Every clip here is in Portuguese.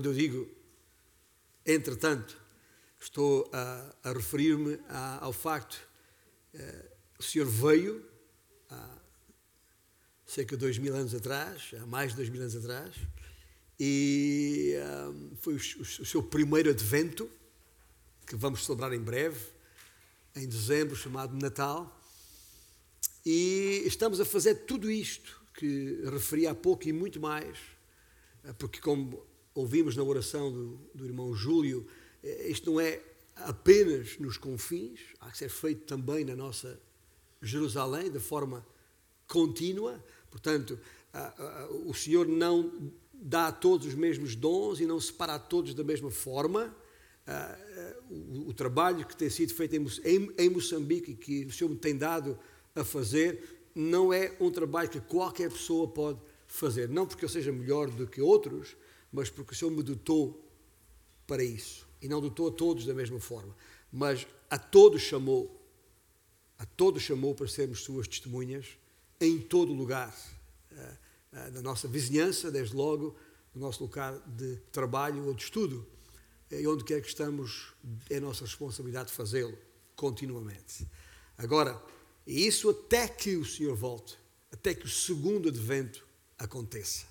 quando eu digo entretanto, estou a, a referir-me ao facto uh, o Senhor veio há cerca de dois mil anos atrás, há mais de dois mil anos atrás, e um, foi o, o, o seu primeiro advento, que vamos celebrar em breve, em dezembro, chamado Natal. E estamos a fazer tudo isto que referi há pouco e muito mais, eh, porque, como ouvimos na oração do, do irmão Júlio, eh, isto não é apenas nos confins, há que ser feito também na nossa Jerusalém de forma contínua. Portanto, o Senhor não dá a todos os mesmos dons e não separa a todos da mesma forma. O, trabalho que tem sido feito em Moçambique e que o Senhor me tem dado a fazer não é um trabalho que qualquer pessoa pode fazer. Não porque eu seja melhor do que outros, mas porque o Senhor me dotou para isso. E não dotou a todos da mesma forma. Mas a todos chamou a todos chamou para sermos suas testemunhas em todo lugar, eh, eh, na nossa vizinhança, desde logo, no nosso lugar de trabalho ou de estudo, e onde quer que estamos, é nossa responsabilidade fazê-lo continuamente. Agora, isso até que o Senhor volte, até que o segundo advento aconteça.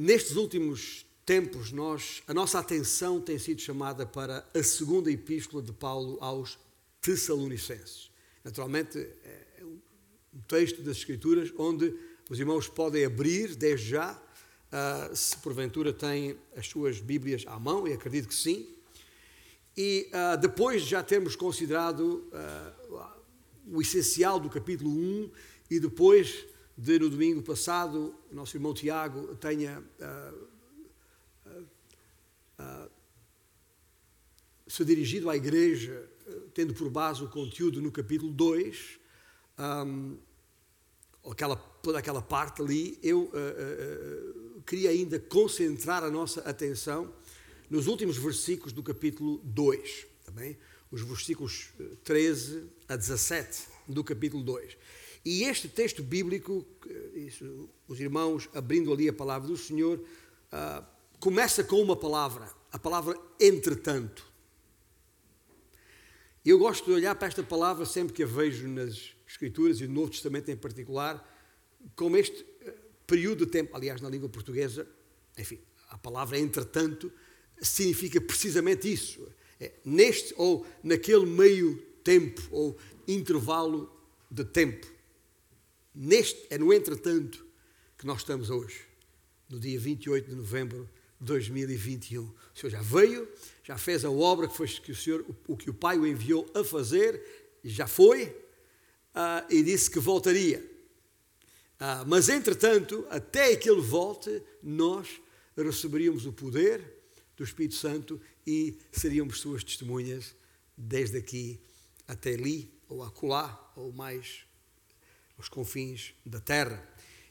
Nestes últimos tempos, nós, a nossa atenção tem sido chamada para a segunda epístola de Paulo aos Tessalonicenses. Naturalmente, é um texto das Escrituras onde os irmãos podem abrir desde já, uh, se porventura têm as suas Bíblias à mão, e acredito que sim. E uh, depois de já termos considerado uh, o essencial do capítulo 1 e depois de no domingo passado o nosso irmão Tiago tenha uh, se dirigido à igreja, uh, tendo por base o conteúdo no capítulo 2, um, aquela, toda aquela parte ali, eu uh, queria ainda concentrar a nossa atenção nos últimos versículos do capítulo 2, também, os versículos 13 a 17 do capítulo 2. E este texto bíblico, isso, os irmãos abrindo ali a palavra do Senhor, uh, começa com uma palavra, a palavra entretanto. Eu gosto de olhar para esta palavra sempre que a vejo nas Escrituras e no Novo Testamento em particular, como este eh, período de tempo, aliás, na língua portuguesa, enfim, a palavra entretanto significa precisamente isso. É neste ou naquele meio tempo ou intervalo de tempo. Neste, é no entretanto que nós estamos hoje, no dia 28 de novembro 2021. O Senhor já veio, já fez a obra que, foi, que o Senhor, o que o Pai o enviou a fazer, já foi, uh, e disse que voltaria. Uh, mas, entretanto, até que Ele volte, nós receberíamos o poder do Espírito Santo e seríamos suas testemunhas desde aqui até ali, ou acolá, ou mais os confins da terra.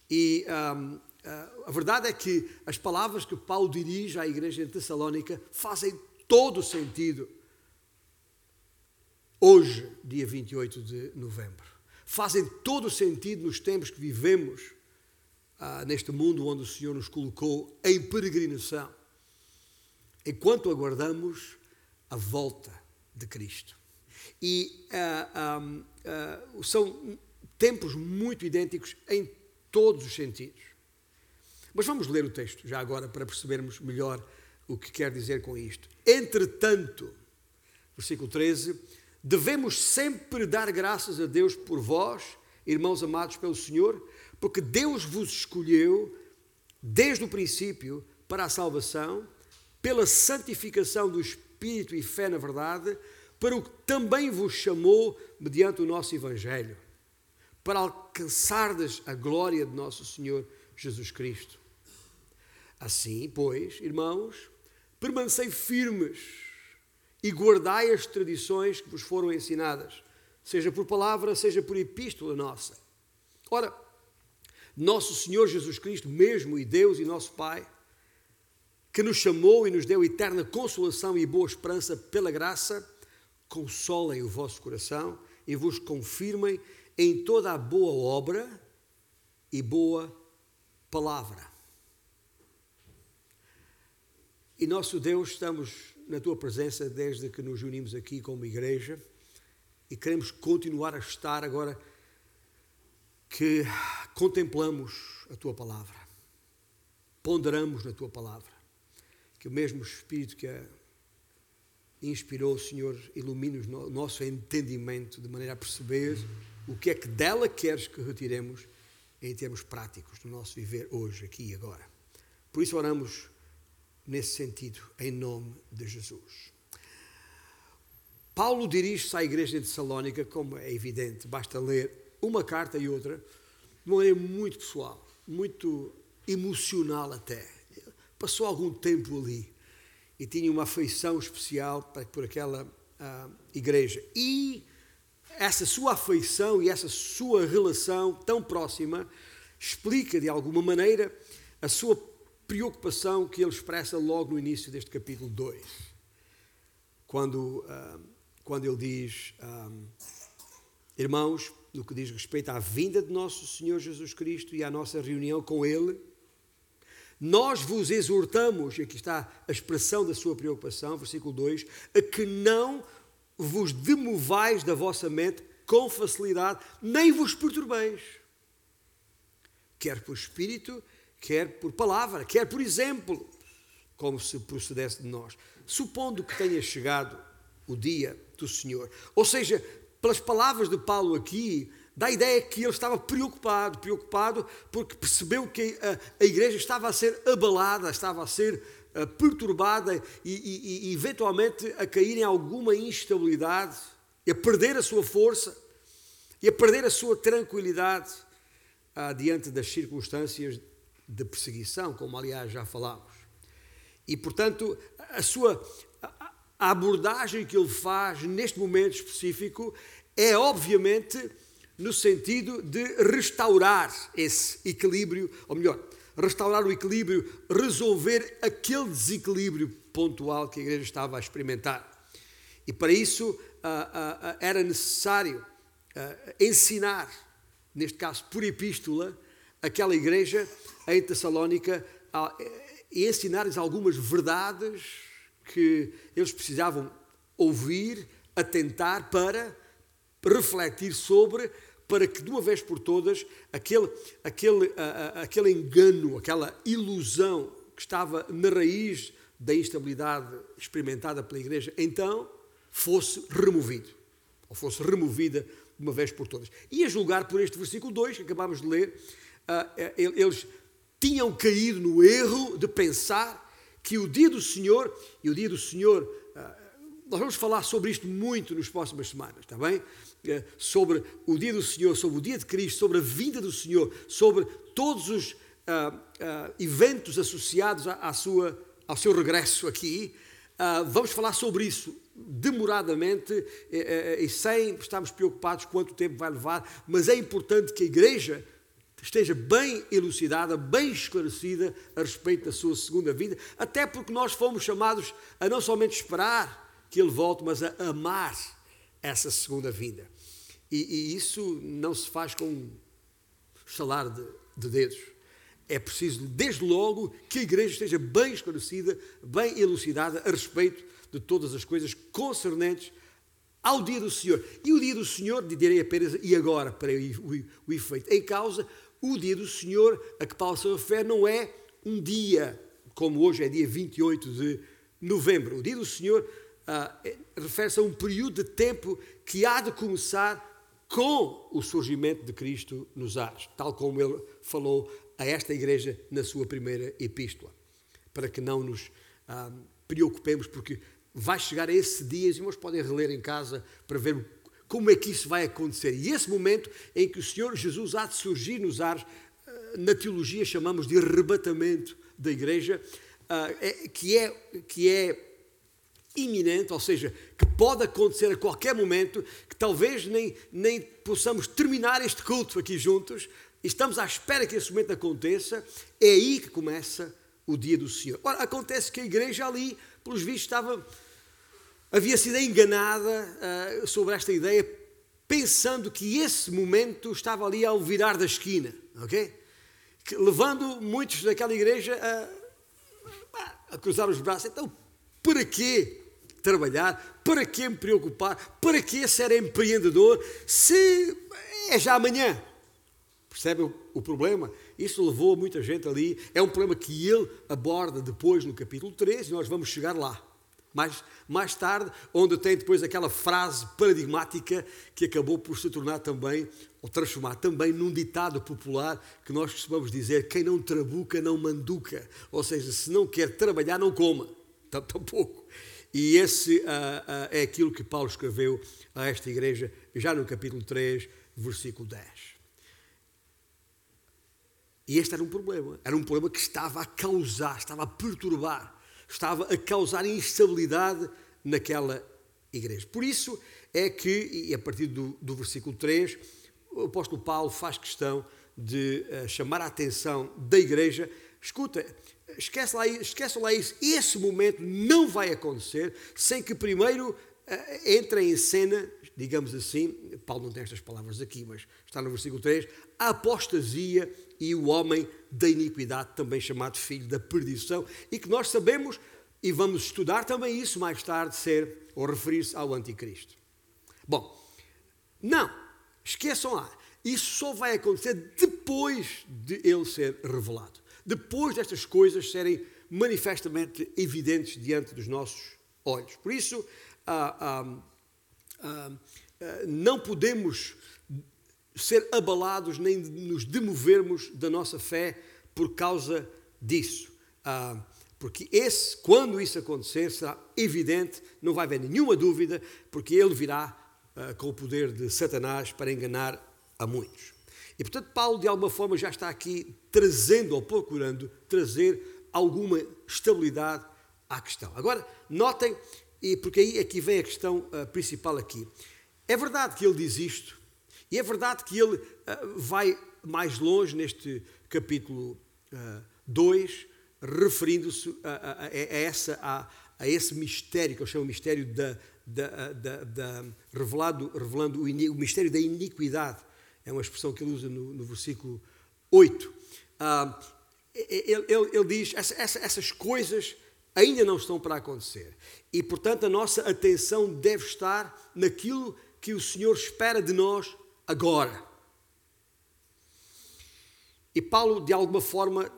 E um, ah, a verdade é que as palavras que Paulo dirige à igreja em Tessalónica fazem todo o sentido hoje, dia 28 de novembro. Fazem todo o sentido nos tempos que vivemos, ah, neste mundo onde o Senhor nos colocou em peregrinação, enquanto aguardamos a volta de Cristo. E ah são tempos muito idênticos em todos os sentidos. Mas vamos ler o texto já agora para percebermos melhor o que quer dizer com isto. Entretanto, versículo 13, devemos sempre dar graças a Deus por vós, irmãos amados pelo Senhor, porque Deus vos escolheu desde o princípio para a salvação, pela santificação do Espírito e fé na verdade, para o que também vos chamou mediante o nosso Evangelho, para alcançardes a glória de nosso Senhor Jesus Cristo. Assim, pois, irmãos, permanecei firmes e guardai as tradições que vos foram ensinadas, seja por palavra, seja por epístola nossa. Ora, nosso Senhor Jesus Cristo, mesmo e Deus e nosso Pai, que nos chamou e nos deu eterna consolação e boa esperança pela graça, consolem o vosso coração e vos confirmem em toda a boa obra e boa palavra. E nosso Deus, estamos na tua presença desde que nos unimos aqui como igreja e queremos continuar a estar agora que contemplamos a tua palavra, ponderamos na tua palavra, que o mesmo Espírito que a inspirou, Senhor, ilumine o nosso entendimento de maneira a perceber o que é que dela queres que retiremos em termos práticos do nosso viver hoje, aqui e agora. Por isso oramos nesse sentido, em nome de Jesus. Paulo dirige-se à igreja de Salónica, como é evidente, basta ler uma carta e outra, de maneira muito pessoal, muito emocional até. Passou algum tempo ali e tinha uma afeição especial por aquela uh, igreja. E essa sua afeição e essa sua relação tão próxima explica, de alguma maneira, a sua preocupação que ele expressa logo no início deste capítulo 2. Quando, uh, quando ele diz, um, irmãos, no que diz respeito à vinda de nosso Senhor Jesus Cristo e à nossa reunião com Ele, nós vos exortamos, e aqui está a expressão da sua preocupação, versículo 2, a que não vos demovais da vossa mente com facilidade, nem vos perturbeis, quer por espírito, quer por palavra, quer por exemplo, como se procedesse de nós, supondo que tenha chegado o dia do Senhor. Ou seja, pelas palavras de Paulo aqui, dá a ideia que ele estava preocupado, preocupado porque percebeu que a, a igreja estava a ser abalada, estava a ser perturbada e, e, e, eventualmente a cair em alguma instabilidade, a perder a sua força e a perder a sua tranquilidade ah, diante das circunstâncias de perseguição, como aliás já falámos. E portanto, a sua a abordagem que ele faz neste momento específico é obviamente no sentido de restaurar esse equilíbrio, ou melhor, restaurar o equilíbrio, resolver aquele desequilíbrio pontual que a igreja estava a experimentar. E para isso ah, ah, ah, era necessário ensinar, neste caso por epístola, aquela igreja em Tessalónica e ensinar-lhes algumas verdades que eles precisavam ouvir, atentar para refletir sobre, para que de uma vez por todas aquele, aquele, aquele engano, aquela ilusão que estava na raiz da instabilidade experimentada pela Igreja, então fosse removido, ou fosse removida de uma vez por todas. E a julgar por este versículo 2 que acabámos de ler, eles tinham caído no erro de pensar que o dia do Senhor, e o dia do Senhor, ah, nós vamos falar sobre isto muito nas próximas semanas, está bem? Eh, sobre o dia do Senhor, sobre o dia de Cristo, sobre a vinda do Senhor, sobre todos os uh, uh, eventos associados à, à, sua, ao seu regresso aqui. Uh, vamos falar sobre isso demoradamente e sem estarmos preocupados quanto tempo vai levar, mas é importante que a Igreja esteja bem elucidada, bem esclarecida a respeito da sua segunda vida, até porque nós fomos chamados a não somente esperar que ele volte, mas a amar essa segunda vinda. E, e isso não se faz com um salar de, de dedos. É preciso, desde logo, que a igreja esteja bem esclarecida, bem elucidada a respeito de todas as coisas concernentes ao dia do Senhor. E o dia do Senhor, direi apenas e agora, para o efeito. Em causa, o dia do Senhor a que Paulo se refere não é um dia, como hoje é dia 28 de novembro. O dia do Senhor ah, é, refere-se a um período de tempo que há de começar com o surgimento de Cristo nos ares, tal como ele falou a esta igreja na sua primeira epístola, para que não nos ah, preocupemos, porque vai chegar a esse dia, os irmãos podem reler em casa para ver como é que isso vai acontecer. E esse momento em que o Senhor Jesus há de surgir nos ares, ah, na teologia chamamos de arrebatamento da igreja, é, que, é, que é iminente, ou seja, que pode acontecer a qualquer momento, que talvez nem, nem possamos terminar este culto aqui juntos, estamos à espera que esse momento aconteça, é aí que começa o dia do Senhor. Ora, acontece que a igreja ali, pelos vistos, estava havia sido enganada uh, sobre esta ideia, pensando que esse momento estava ali ao virar da esquina, ok? levando muitos daquela igreja a, a cruzar os braços. Então, para quê trabalhar? Para que me preocupar? Para que ser empreendedor se é já amanhã? Percebe o, o problema? Isso levou muita gente ali. É um problema que ele aborda depois no capítulo 3 e nós vamos chegar lá. Mais, mais tarde, onde tem depois aquela frase paradigmática que acabou por se tornar também, ou transformar também num ditado popular que nós costumamos dizer: quem não trabuca não manduca. Ou seja, se não quer trabalhar, não coma. Tampouco. E esse uh, uh, é aquilo que Paulo escreveu a esta igreja, já no capítulo 3, versículo 10. E este era um problema. Era um problema que estava a causar, estava a perturbar estava a causar instabilidade naquela igreja. Por isso é que, e a partir do, do versículo 3, o apóstolo Paulo faz questão de uh, chamar a atenção da igreja. Escuta, esquece lá, esquece lá isso. Esse momento não vai acontecer sem que primeiro uh, entre em cena, digamos assim, Paulo não tem estas palavras aqui, mas está no versículo 3, a apostasia e o homem da iniquidade, também chamado filho da perdição, e que nós sabemos, e vamos estudar também isso mais tarde, ser ou referir-se ao anticristo. Bom, não, esqueçam lá, isso só vai acontecer depois de ele ser revelado, depois destas coisas serem manifestamente evidentes diante dos nossos olhos. Por isso, ah, ah, ah, ah não podemos ser abalados nem nos demovermos da nossa fé por causa disso. Ah, porque esse, quando isso acontecer, será evidente, não vai haver nenhuma dúvida, porque ele virá ah, com o poder de Satanás para enganar a muitos. E portanto, Paulo, de alguma forma, já está aqui trazendo ou procurando trazer alguma estabilidade à questão. Agora, notem, e porque aí aqui vem a questão uh, principal aqui. É verdade que ele diz isto, e é verdade que ele uh, vai mais longe neste capítulo 2, uh, referindo-se a, a, a, essa, a, a, esse mistério, que eu chamo mistério da, da, da, da revelado, revelando o, o, mistério da iniquidade. É uma expressão que ele usa no, no versículo 8. Uh, ah, ele, ele, ele, diz: essa, essa, essas coisas ainda não estão para acontecer. E, portanto, a nossa atenção deve estar naquilo que o Senhor espera de nós agora. E Paulo, de alguma forma,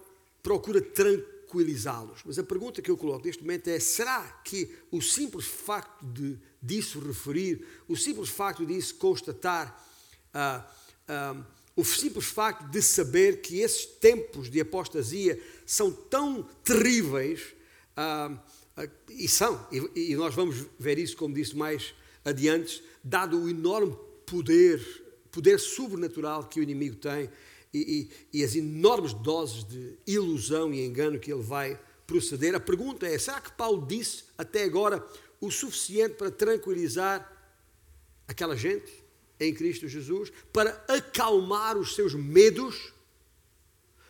procura tranquilizá-los. Mas a pergunta que eu coloco neste momento é: será que o simples facto de disso referir, o simples facto disso constatar, uh, uh, o simples facto de saber que esses tempos de apostasia são tão terríveis, uh, e são, e, e nós vamos ver isso, como disse mais adiante, dado o enorme poder poder sobrenatural que o inimigo tem e, e, e, as enormes doses de ilusão e engano que ele vai proceder. A pergunta é: será que Paulo disse até agora o suficiente para tranquilizar aquela gente em Cristo Jesus, para acalmar os seus medos?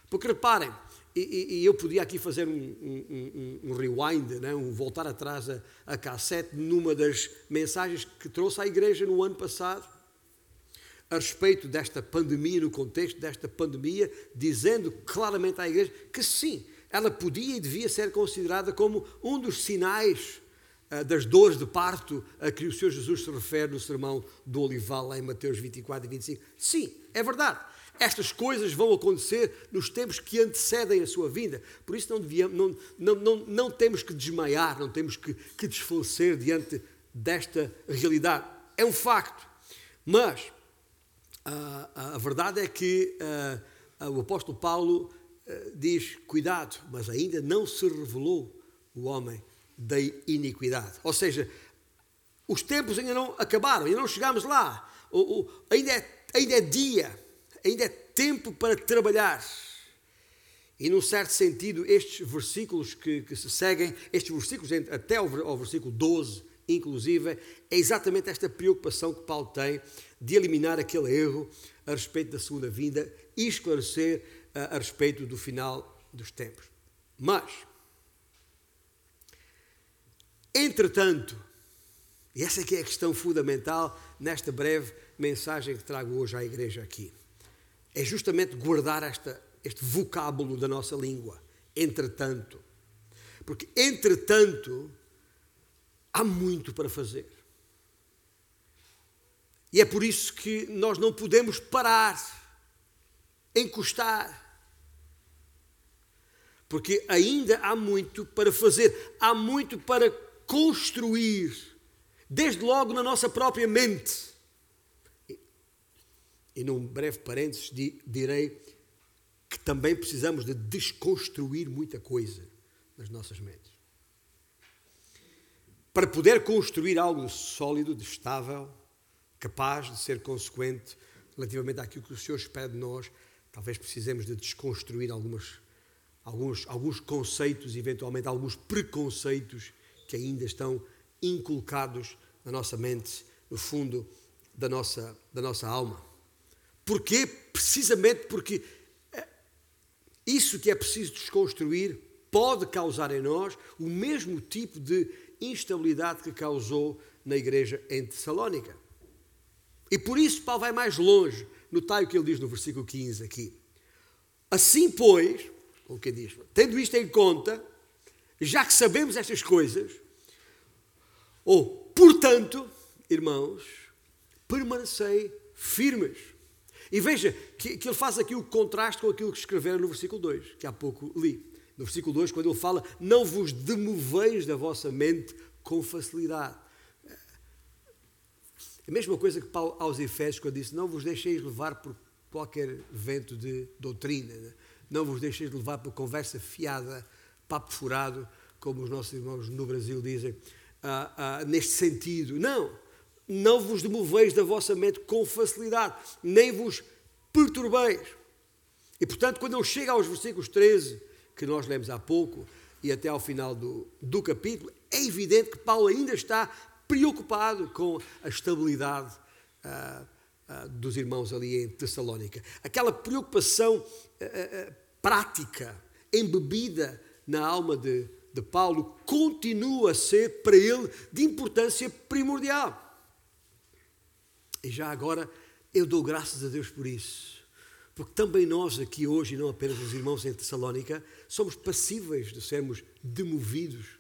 Porque reparem, e, e, eu podia aqui fazer um, um, um, um rewind, né? um voltar atrás a, a cassete, numa das mensagens que trouxe à igreja no ano passado a respeito desta pandemia, no contexto desta pandemia, dizendo claramente à Igreja que sim, ela podia e devia ser considerada como um dos sinais das dores de parto a que o Senhor Jesus se refere no sermão do Olival, lá em Mateus 24 e 25. Sim, é verdade. Estas coisas vão acontecer nos tempos que antecedem a sua vinda. Por isso não, devíamos, não, não, não, não temos que desmaiar, não temos que, que desfalecer diante desta realidade. É um facto. Mas a, a verdade é que o apóstolo Paulo diz: cuidado, mas ainda não se revelou o homem da iniquidade. Ou seja, os tempos ainda não acabaram, ainda não chegamos lá. O, o, ainda, é, ainda é dia, ainda é tempo para trabalhar. E, num certo sentido, estes versículos que, que se seguem, estes versículos até ao, ao versículo 12, inclusive, é exatamente esta preocupação que Paulo tem de eliminar aquele erro a respeito da segunda vinda e esclarecer a, ah, a respeito do final dos tempos. Mas, entretanto, e essa aqui é a questão fundamental nesta breve mensagem que trago hoje à igreja aqui, é justamente guardar esta este vocábulo da nossa língua. Entretanto. Porque, entretanto, há muito para fazer. E é por isso que nós não podemos parar, encostar. Porque ainda há muito para fazer, há muito para construir, desde logo na nossa própria mente. E num breve parênteses direi que também precisamos de desconstruir muita coisa nas nossas mentes. Para poder construir algo sólido, estável, capaz de ser consequente relativamente àquilo que o Senhor espera de nós, talvez precisemos de desconstruir algumas, alguns, alguns conceitos, eventualmente alguns preconceitos que ainda estão inculcados na nossa mente, no fundo da nossa, da nossa alma. Porquê? Precisamente porque eh, isso que é preciso desconstruir pode causar em nós o mesmo tipo de instabilidade que causou na igreja em Tessalónica. E por isso Paulo vai mais longe. Notai o que ele diz no versículo 15 aqui. Assim, pois, o que diz, tendo isto em conta, já que sabemos estas coisas, ou, portanto, irmãos, permanecei firmes. E veja que, que, ele faz aqui o contraste com aquilo que escreveram no versículo 2, que há pouco li. No versículo 2, quando ele fala, não vos demoveis da vossa mente com facilidade. A mesma coisa que Paulo aos Efésios, quando disse: Não vos deixeis levar por qualquer vento de doutrina, não vos deixeis levar por conversa fiada, papo furado, como os nossos irmãos no Brasil dizem, ah, ah, neste sentido. Não, não vos demoveis da vossa mente com facilidade, nem vos perturbeis. E portanto, quando ele chega aos versículos 13, que nós lemos há pouco, e até ao final do, do capítulo, é evidente que Paulo ainda está preocupado com a estabilidade uh, uh, dos irmãos ali em Tessalónica. Aquela preocupação uh, prática, embebida na alma de, de Paulo, continua a ser para ele de importância primordial. E já agora eu dou graças a Deus por isso. Porque também nós aqui hoje, e não apenas os irmãos em Tessalónica, somos passíveis de sermos demovidos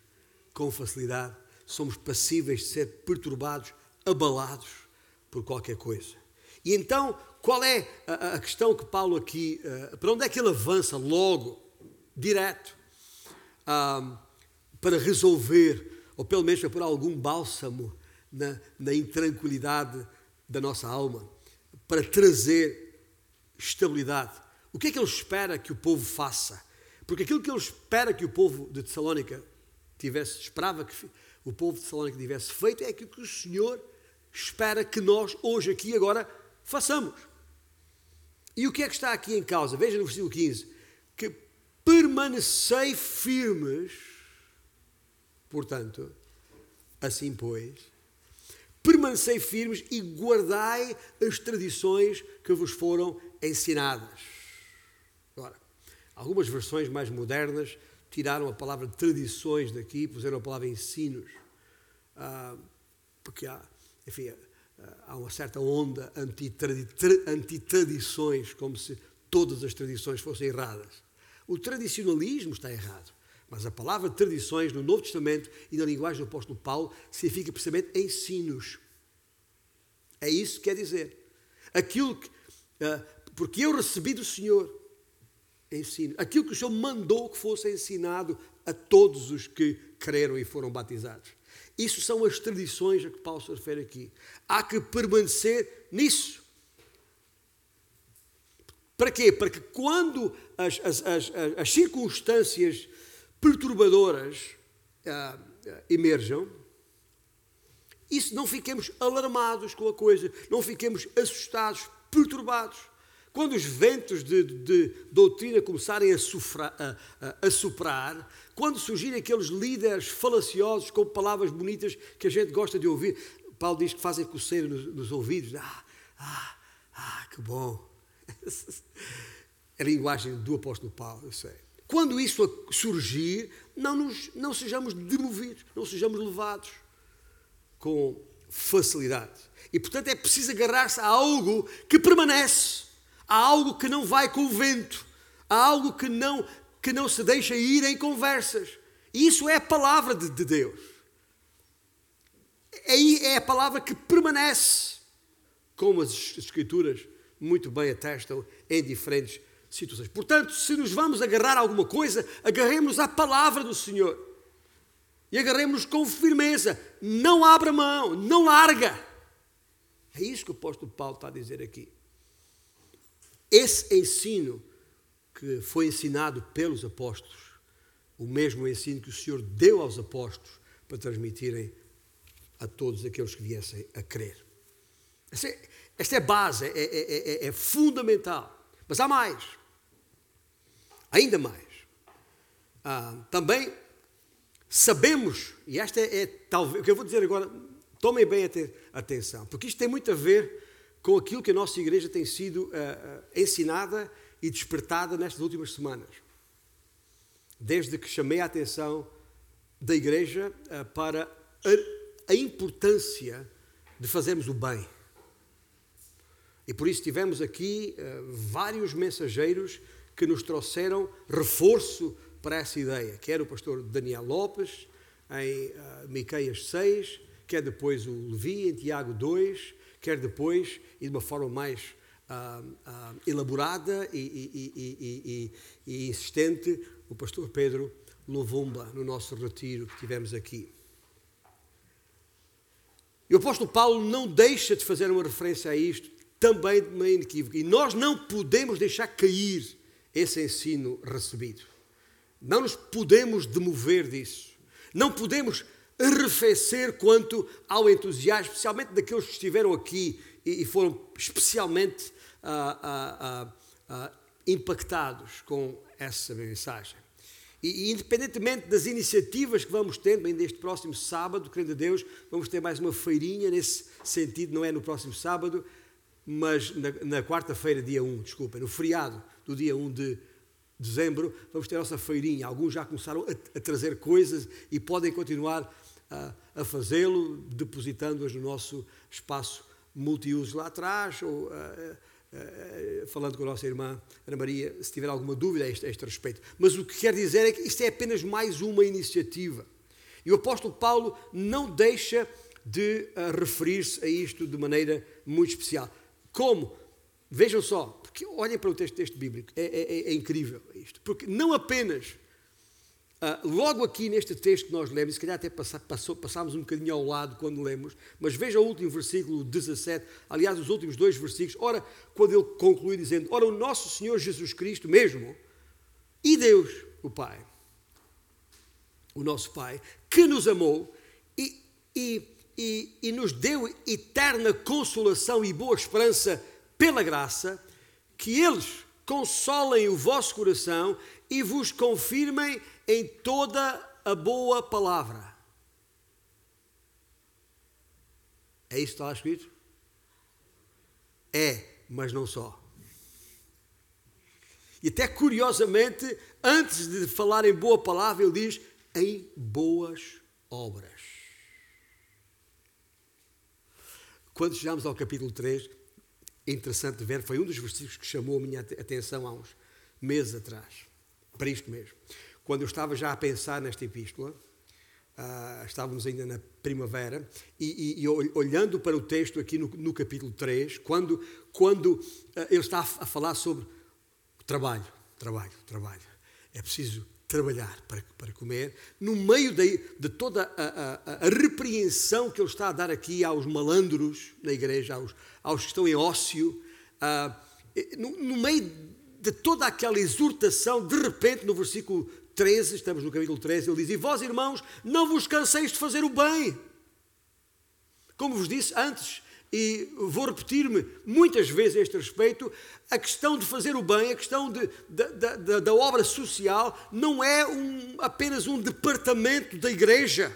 com facilidade somos passíveis de ser perturbados, abalados por qualquer coisa. E então, qual é a, questão que Paulo aqui, uh, para onde é que ele avança logo, direto, uh, para resolver, ou pelo menos para pôr algum bálsamo na, na intranquilidade da nossa alma, para trazer estabilidade. O que é que ele espera que o povo faça? Porque aquilo que ele espera que o povo de Tessalónica tivesse, esperava que o povo de Salónica tivesse feito, é aquilo que o Senhor espera que nós, hoje, aqui, agora, façamos. E o que é que está aqui em causa? Veja no versículo 15: que permanecei firmes, portanto, assim pois, permanecei firmes e guardai as tradições que vos foram ensinadas. Agora, algumas versões mais modernas tiraram a palavra tradições daqui, puseram a palavra ensinos, ah, porque há, enfim, há uma certa onda anti-tradições, como se todas as tradições fossem erradas. O tradicionalismo está errado, mas a palavra tradições no Novo Testamento e na linguagem do apóstolo Paulo significa precisamente ensinos. É isso que quer dizer. Aquilo que, ah, porque eu recebi do Senhor, ensino. Aquilo que o Senhor mandou que fosse ensinado a todos os que creram e foram batizados. Isso são as tradições a que Paulo se refere aqui. Há que permanecer nisso. Para quê? Para que quando as, as, as, as circunstâncias perturbadoras ah, emerjam, isso não fiquemos alarmados com a coisa, não fiquemos assustados, perturbados. Quando os ventos de, de, de doutrina começarem a, sufra, a, a, a, soprar, quando surgirem aqueles líderes falaciosos com palavras bonitas que a gente gosta de ouvir, Paulo diz que fazem coceira nos, nos ouvidos. Ah, ah, ah, que bom. É a linguagem do apóstolo Paulo, eu sei. Quando isso surgir, não, nos, não sejamos demovidos, não sejamos levados com facilidade. E, portanto, é preciso agarrar-se a algo que permanece Há algo que não vai com o vento. Há algo que não, que não se deixa ir em conversas. E isso é a palavra de, de Deus. É, é a palavra que permanece, como as Escrituras muito bem atestam em diferentes situações. Portanto, se nos vamos agarrar a alguma coisa, agarremos à palavra do Senhor. E agarremos com firmeza. Não abra mão, não larga. É isso que o apóstolo Paulo está a dizer aqui. Esse ensino que foi ensinado pelos apóstolos, o mesmo ensino que o Senhor deu aos apóstolos para transmitirem a todos aqueles que viessem a crer. Esta é, é base, é, é, é, é fundamental. Mas há mais. Ainda mais. Ah, também sabemos, e esta é, é talvez, o que eu vou dizer agora, tomem bem atenção, porque isto tem muito a ver com aquilo que a nossa igreja tem sido ah, ah, ensinada e despertada nestas últimas semanas. Desde que chamei a atenção da igreja ah, para a, a importância de fazermos o bem. E por isso tivemos aqui uh, vários mensageiros que nos trouxeram reforço para essa ideia, quer o pastor Daniel Lopes, em uh, Miqueias 6, quer depois o Levi, em Tiago 2, quer depois, e de uma forma mais uh, uh, elaborada e, e, e, e, insistente, o pastor Pedro Lovumba, no nosso retiro que tivemos aqui. E o apóstolo Paulo não deixa de fazer uma referência a isto, também de maneira inequívoca. E nós não podemos deixar cair esse ensino recebido. Não nos podemos demover disso. Não podemos arrefecer quanto ao entusiasmo, especialmente daqueles que estiveram aqui e, foram especialmente ah, ah, ah, impactados com essa mensagem. E, independentemente das iniciativas que vamos ter, bem deste próximo sábado, crendo a Deus, vamos ter mais uma feirinha nesse sentido, não é no próximo sábado, mas na, na quarta-feira, dia 1, desculpa, no feriado do dia 1 de dezembro, vamos ter a nossa feirinha. Alguns já começaram a, a trazer coisas e podem continuar a, a fazê-lo, depositando-as no nosso espaço multiuso lá atrás, ou falando com a nossa irmã Ana Maria, se tiver alguma dúvida a este, a este respeito. Mas o que quer dizer é que isto é apenas mais uma iniciativa. E o apóstolo Paulo não deixa de referir-se a isto de maneira muito especial. Como? Vejam só, porque olhem para o texto, texto bíblico, é, é, é, incrível isto. Porque não apenas, uh, logo aqui neste texto que nós lemos, se calhar até passar, passou, passámos um bocadinho ao lado quando lemos, mas veja o último versículo 17, aliás, os últimos dois versículos, ora, quando ele conclui dizendo: Ora, o nosso Senhor Jesus Cristo mesmo, e Deus, o Pai, o nosso Pai, que nos amou e, e e, e nos deu eterna consolação e boa esperança pela graça, que eles consolem o vosso coração e vos confirmem em toda a boa palavra. É isso que está lá escrito? É, mas não só. E até curiosamente, antes de falar em boa palavra, ele diz em boas obras. Quando chegamos ao capítulo 3, é interessante ver, foi um dos versículos que chamou a minha atenção há uns meses atrás, para isto mesmo. Quando eu estava já a pensar nesta epístola, uh, estávamos ainda na primavera, e, e, e, olhando para o texto aqui no, no capítulo 3, quando, quando uh, ele está a falar sobre trabalho, trabalho, trabalho. É preciso trabalhar para, para comer, no meio de, de toda a, a, a, repreensão que ele está a dar aqui aos malandros na igreja, aos, aos que estão em ócio, uh, no, no, meio de toda aquela exortação, de repente, no versículo 13, estamos no capítulo 13, ele diz: E vós, irmãos, não vos canseis de fazer o bem. Como vos disse antes, e vou repetir-me muitas vezes a este respeito, a questão de fazer o bem, a questão de, da, da, da obra social, não é um, apenas um departamento da igreja,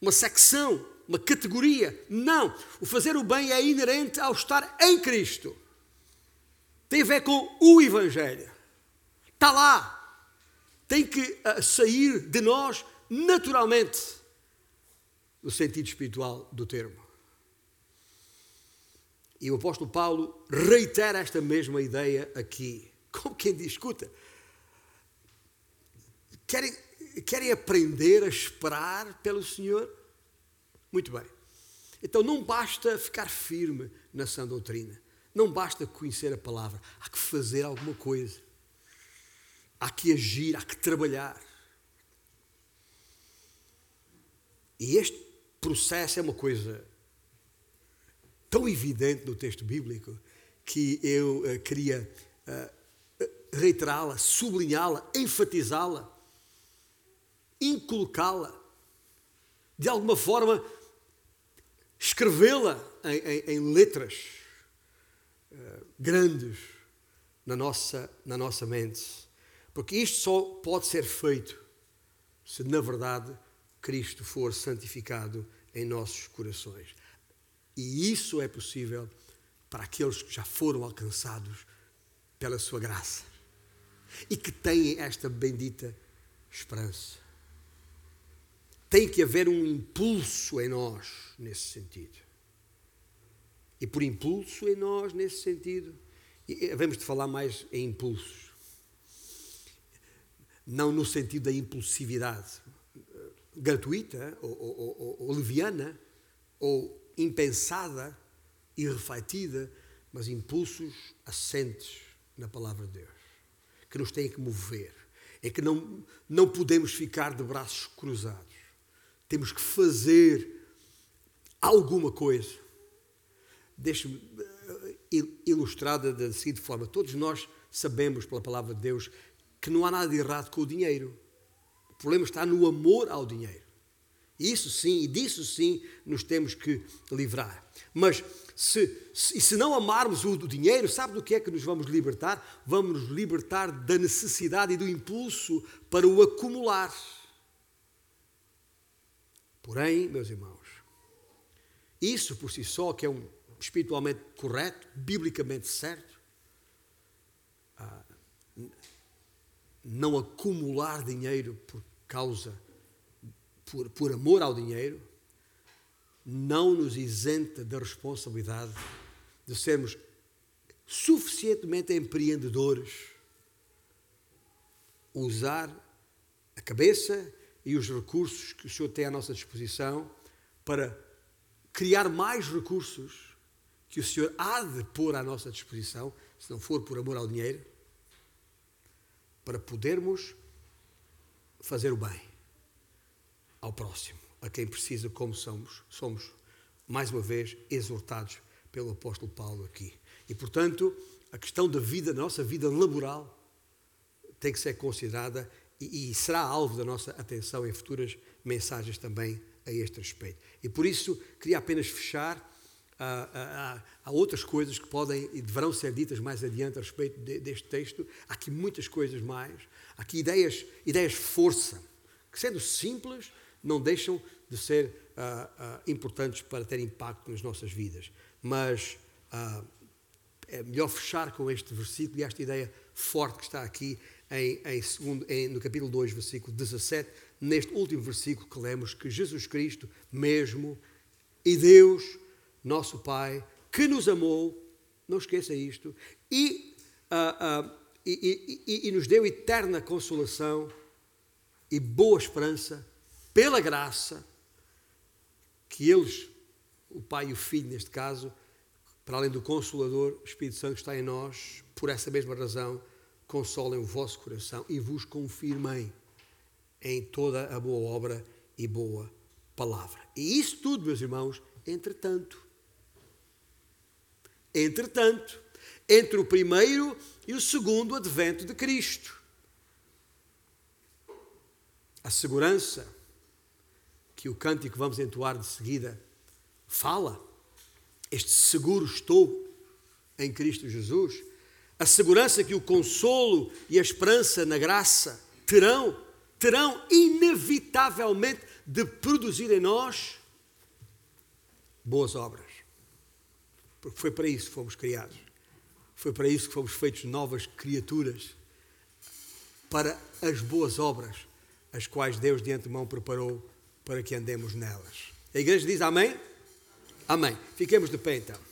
uma secção, uma categoria. Não. O fazer o bem é inerente ao estar em Cristo. Tem a ver com o Evangelho. Está lá. Tem que uh, sair de nós naturalmente, no sentido espiritual do termo. E o apóstolo Paulo reitera esta mesma ideia aqui. Como quem diz, escuta, querem, querem aprender a esperar pelo Senhor? Muito bem. Então não basta ficar firme na sã doutrina. Não basta conhecer a palavra. Há que fazer alguma coisa. Há que agir, há que trabalhar. E este processo é uma coisa tão evidente no texto bíblico que eu uh, queria uh, reiterá-la, sublinhá-la, enfatizá-la, inculcá-la, de alguma forma escrevê-la em, em, em, letras uh, grandes na nossa, na nossa mente. Porque isto só pode ser feito se, na verdade, Cristo for santificado em nossos corações. E isso é possível para aqueles que já foram alcançados pela sua graça e que têm esta bendita esperança. Tem que haver um impulso em nós nesse sentido. E por impulso em nós nesse sentido, vamos de falar mais em impulsos. Não no sentido da impulsividade eh, gratuita ou, ou, ou, ou leviana ou impensada e refletida, mas impulsos assentes na palavra de Deus, que nos têm que mover. É que não, não podemos ficar de braços cruzados. Temos que fazer alguma coisa. Deixe-me eh, ilustrada da seguinte forma: todos nós sabemos, pela palavra de Deus, que não há nada de errado com o dinheiro. O problema está no amor ao dinheiro. Isso sim, e disso sim, nos temos que livrar. Mas se, se, se não amarmos o dinheiro, sabe do que é que nos vamos libertar? Vamos nos libertar da necessidade e do impulso para o acumular. Porém, meus irmãos, isso por si só, que é um espiritualmente correto, biblicamente certo, ah, não acumular dinheiro por causa por, por amor ao dinheiro, não nos isenta da responsabilidade de sermos suficientemente empreendedores, usar a cabeça e os recursos que o Senhor tem à nossa disposição para criar mais recursos que o Senhor há de pôr à nossa disposição, se não for por amor ao dinheiro, para podermos fazer o bem ao próximo, a quem precisa, como somos, somos, mais uma vez, exortados pelo apóstolo Paulo aqui. E, portanto, a questão da vida, da nossa vida laboral, tem que ser considerada e, e será alvo da nossa atenção em futuras mensagens também a este respeito. E por isso, queria apenas fechar. Há, há, há, outras coisas que podem e deverão ser ditas mais adiante a respeito de, deste texto. Há aqui muitas coisas mais. Há aqui ideias, ideias força, que sendo simples, não deixam de ser uh, uh, importantes para ter impacto nas nossas vidas. Mas uh, é melhor fechar com este versículo e esta ideia forte que está aqui em, em segundo, em, no capítulo 2, versículo 17, neste último versículo que lemos, que Jesus Cristo mesmo e Deus, nosso Pai, que nos amou, não esqueça isto, e, e, e, e nos deu eterna consolação e boa esperança pela graça, que eles, o Pai e o Filho neste caso, para além do Consolador, o Espírito Santo está em nós, por essa mesma razão, consolem o vosso coração e vos confirmem em toda a boa obra e boa palavra. E isso tudo, meus irmãos, entretanto. Entretanto, entre o primeiro e o segundo advento de Cristo. A segurança que o cântico que vamos entoar de seguida fala, este seguro estou em Cristo Jesus, a segurança que o consolo e a esperança na graça terão, terão inevitavelmente de produzir em nós boas obras. Porque foi para isso que fomos criados. Foi para isso que fomos feitos novas criaturas. Para as boas obras, as quais Deus de antemão preparou para que andemos nelas. A igreja diz amém? Amém. Fiquemos de pé então.